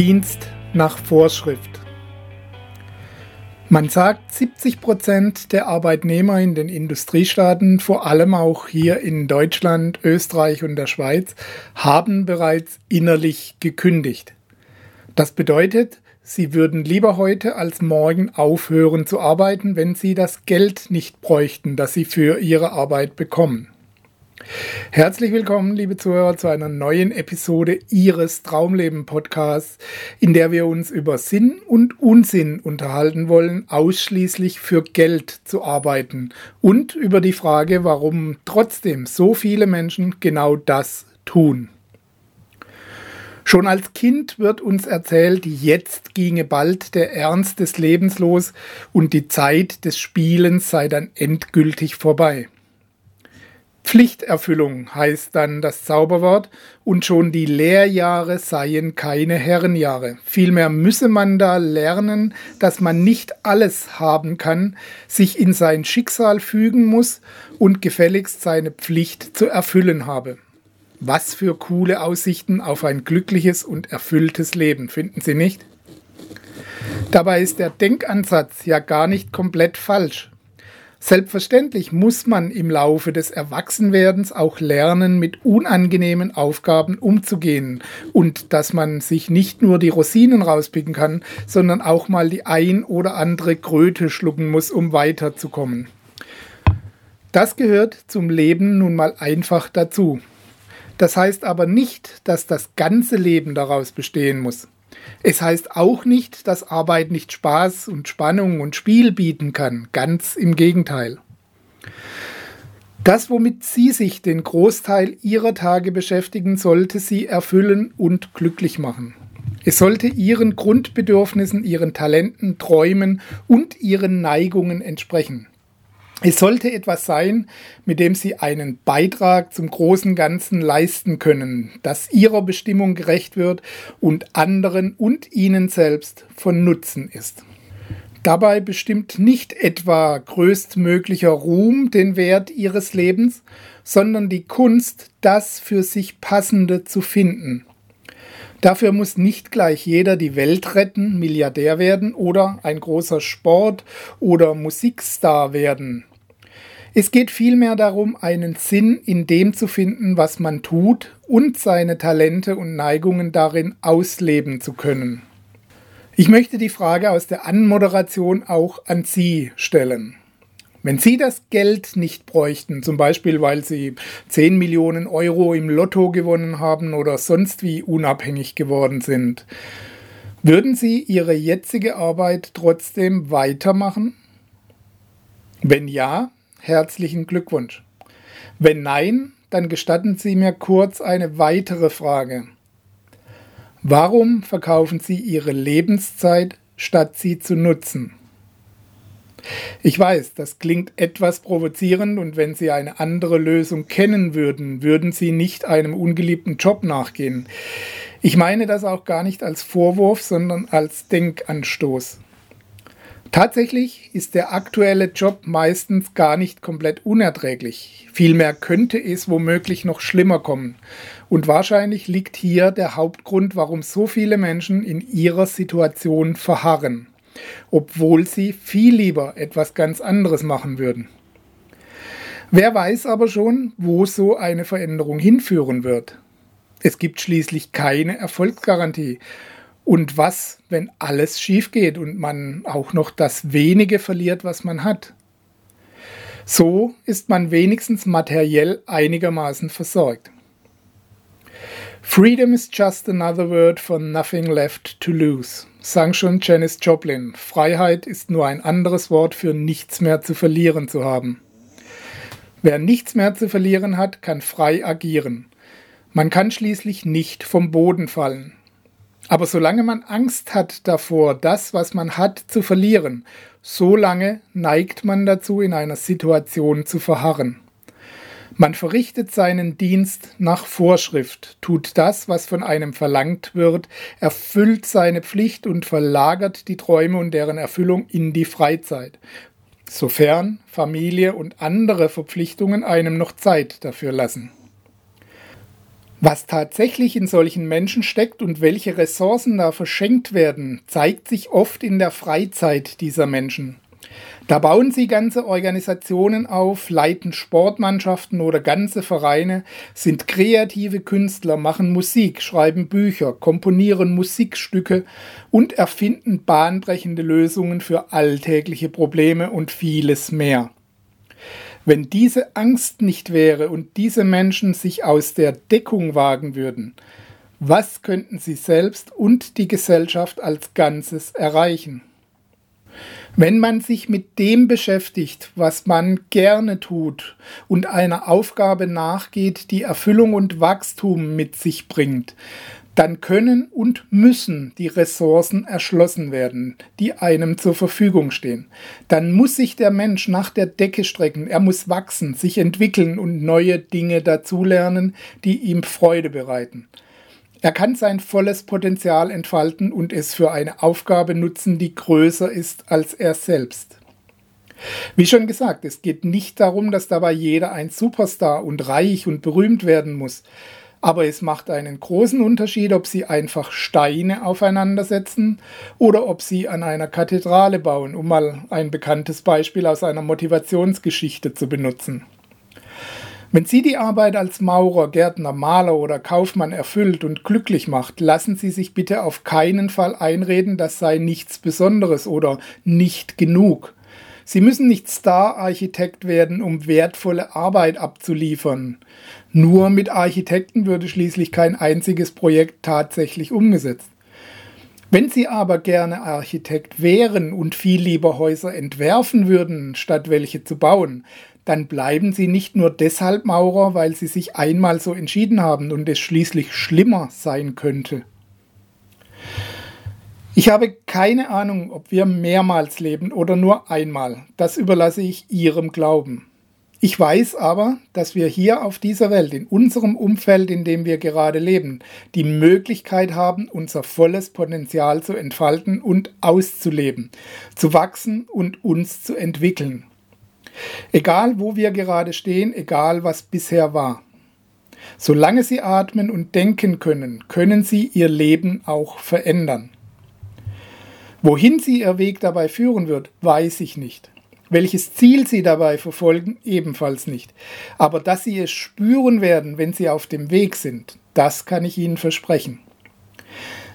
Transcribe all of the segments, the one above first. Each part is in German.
Dienst nach Vorschrift. Man sagt, 70 Prozent der Arbeitnehmer in den Industriestaaten, vor allem auch hier in Deutschland, Österreich und der Schweiz, haben bereits innerlich gekündigt. Das bedeutet, sie würden lieber heute als morgen aufhören zu arbeiten, wenn sie das Geld nicht bräuchten, das sie für ihre Arbeit bekommen. Herzlich willkommen, liebe Zuhörer, zu einer neuen Episode Ihres Traumleben Podcasts, in der wir uns über Sinn und Unsinn unterhalten wollen, ausschließlich für Geld zu arbeiten und über die Frage, warum trotzdem so viele Menschen genau das tun. Schon als Kind wird uns erzählt, jetzt ginge bald der Ernst des Lebens los und die Zeit des Spielens sei dann endgültig vorbei. Pflichterfüllung heißt dann das Zauberwort und schon die Lehrjahre seien keine Herrenjahre. Vielmehr müsse man da lernen, dass man nicht alles haben kann, sich in sein Schicksal fügen muss und gefälligst seine Pflicht zu erfüllen habe. Was für coole Aussichten auf ein glückliches und erfülltes Leben, finden Sie nicht? Dabei ist der Denkansatz ja gar nicht komplett falsch. Selbstverständlich muss man im Laufe des Erwachsenwerdens auch lernen, mit unangenehmen Aufgaben umzugehen und dass man sich nicht nur die Rosinen rauspicken kann, sondern auch mal die ein oder andere Kröte schlucken muss, um weiterzukommen. Das gehört zum Leben nun mal einfach dazu. Das heißt aber nicht, dass das ganze Leben daraus bestehen muss. Es heißt auch nicht, dass Arbeit nicht Spaß und Spannung und Spiel bieten kann. Ganz im Gegenteil. Das, womit Sie sich den Großteil Ihrer Tage beschäftigen, sollte Sie erfüllen und glücklich machen. Es sollte Ihren Grundbedürfnissen, Ihren Talenten, Träumen und Ihren Neigungen entsprechen. Es sollte etwas sein, mit dem Sie einen Beitrag zum großen Ganzen leisten können, das Ihrer Bestimmung gerecht wird und anderen und Ihnen selbst von Nutzen ist. Dabei bestimmt nicht etwa größtmöglicher Ruhm den Wert Ihres Lebens, sondern die Kunst, das für sich Passende zu finden. Dafür muss nicht gleich jeder die Welt retten, Milliardär werden oder ein großer Sport- oder Musikstar werden. Es geht vielmehr darum, einen Sinn in dem zu finden, was man tut und seine Talente und Neigungen darin ausleben zu können. Ich möchte die Frage aus der Anmoderation auch an Sie stellen. Wenn Sie das Geld nicht bräuchten, zum Beispiel weil Sie 10 Millionen Euro im Lotto gewonnen haben oder sonst wie unabhängig geworden sind, würden Sie Ihre jetzige Arbeit trotzdem weitermachen? Wenn ja, herzlichen Glückwunsch. Wenn nein, dann gestatten Sie mir kurz eine weitere Frage. Warum verkaufen Sie Ihre Lebenszeit, statt sie zu nutzen? Ich weiß, das klingt etwas provozierend und wenn Sie eine andere Lösung kennen würden, würden Sie nicht einem ungeliebten Job nachgehen. Ich meine das auch gar nicht als Vorwurf, sondern als Denkanstoß. Tatsächlich ist der aktuelle Job meistens gar nicht komplett unerträglich. Vielmehr könnte es womöglich noch schlimmer kommen. Und wahrscheinlich liegt hier der Hauptgrund, warum so viele Menschen in ihrer Situation verharren, obwohl sie viel lieber etwas ganz anderes machen würden. Wer weiß aber schon, wo so eine Veränderung hinführen wird. Es gibt schließlich keine Erfolgsgarantie und was, wenn alles schief geht und man auch noch das wenige verliert, was man hat? So ist man wenigstens materiell einigermaßen versorgt. Freedom is just another word for nothing left to lose, sang schon Janis Joplin. Freiheit ist nur ein anderes Wort für nichts mehr zu verlieren zu haben. Wer nichts mehr zu verlieren hat, kann frei agieren. Man kann schließlich nicht vom Boden fallen. Aber solange man Angst hat davor, das, was man hat, zu verlieren, solange neigt man dazu, in einer Situation zu verharren. Man verrichtet seinen Dienst nach Vorschrift, tut das, was von einem verlangt wird, erfüllt seine Pflicht und verlagert die Träume und deren Erfüllung in die Freizeit, sofern Familie und andere Verpflichtungen einem noch Zeit dafür lassen. Was tatsächlich in solchen Menschen steckt und welche Ressourcen da verschenkt werden, zeigt sich oft in der Freizeit dieser Menschen. Da bauen sie ganze Organisationen auf, leiten Sportmannschaften oder ganze Vereine, sind kreative Künstler, machen Musik, schreiben Bücher, komponieren Musikstücke und erfinden bahnbrechende Lösungen für alltägliche Probleme und vieles mehr. Wenn diese Angst nicht wäre und diese Menschen sich aus der Deckung wagen würden, was könnten sie selbst und die Gesellschaft als Ganzes erreichen? Wenn man sich mit dem beschäftigt, was man gerne tut und einer Aufgabe nachgeht, die Erfüllung und Wachstum mit sich bringt, dann können und müssen die Ressourcen erschlossen werden, die einem zur Verfügung stehen. Dann muss sich der Mensch nach der Decke strecken, er muss wachsen, sich entwickeln und neue Dinge dazulernen, die ihm Freude bereiten. Er kann sein volles Potenzial entfalten und es für eine Aufgabe nutzen, die größer ist als er selbst. Wie schon gesagt, es geht nicht darum, dass dabei jeder ein Superstar und reich und berühmt werden muss. Aber es macht einen großen Unterschied, ob sie einfach Steine aufeinandersetzen oder ob sie an einer Kathedrale bauen, um mal ein bekanntes Beispiel aus einer Motivationsgeschichte zu benutzen. Wenn Sie die Arbeit als Maurer, Gärtner, Maler oder Kaufmann erfüllt und glücklich macht, lassen Sie sich bitte auf keinen Fall einreden, das sei nichts Besonderes oder nicht genug. Sie müssen nicht Star-Architekt werden, um wertvolle Arbeit abzuliefern. Nur mit Architekten würde schließlich kein einziges Projekt tatsächlich umgesetzt. Wenn Sie aber gerne Architekt wären und viel lieber Häuser entwerfen würden, statt welche zu bauen, dann bleiben Sie nicht nur deshalb Maurer, weil Sie sich einmal so entschieden haben und es schließlich schlimmer sein könnte. Ich habe keine Ahnung, ob wir mehrmals leben oder nur einmal. Das überlasse ich Ihrem Glauben. Ich weiß aber, dass wir hier auf dieser Welt, in unserem Umfeld, in dem wir gerade leben, die Möglichkeit haben, unser volles Potenzial zu entfalten und auszuleben, zu wachsen und uns zu entwickeln. Egal, wo wir gerade stehen, egal, was bisher war. Solange Sie atmen und denken können, können Sie Ihr Leben auch verändern. Wohin Sie Ihr Weg dabei führen wird, weiß ich nicht. Welches Ziel Sie dabei verfolgen, ebenfalls nicht. Aber dass Sie es spüren werden, wenn Sie auf dem Weg sind, das kann ich Ihnen versprechen.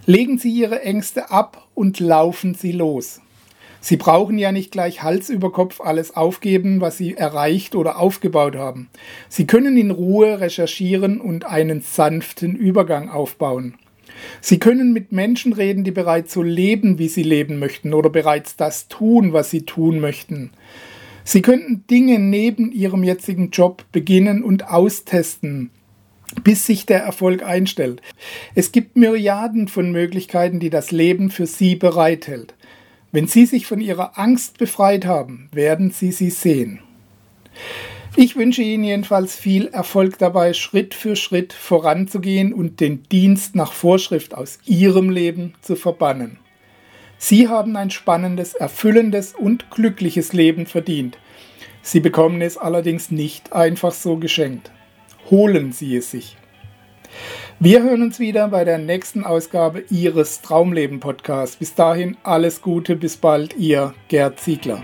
Legen Sie Ihre Ängste ab und laufen Sie los. Sie brauchen ja nicht gleich Hals über Kopf alles aufgeben, was Sie erreicht oder aufgebaut haben. Sie können in Ruhe recherchieren und einen sanften Übergang aufbauen. Sie können mit Menschen reden, die bereits so leben, wie sie leben möchten oder bereits das tun, was sie tun möchten. Sie könnten Dinge neben Ihrem jetzigen Job beginnen und austesten, bis sich der Erfolg einstellt. Es gibt Myriaden von Möglichkeiten, die das Leben für Sie bereithält. Wenn Sie sich von Ihrer Angst befreit haben, werden Sie sie sehen. Ich wünsche Ihnen jedenfalls viel Erfolg dabei, Schritt für Schritt voranzugehen und den Dienst nach Vorschrift aus Ihrem Leben zu verbannen. Sie haben ein spannendes, erfüllendes und glückliches Leben verdient. Sie bekommen es allerdings nicht einfach so geschenkt. Holen Sie es sich. Wir hören uns wieder bei der nächsten Ausgabe Ihres Traumleben Podcasts. Bis dahin alles Gute, bis bald, Ihr Gerd Ziegler.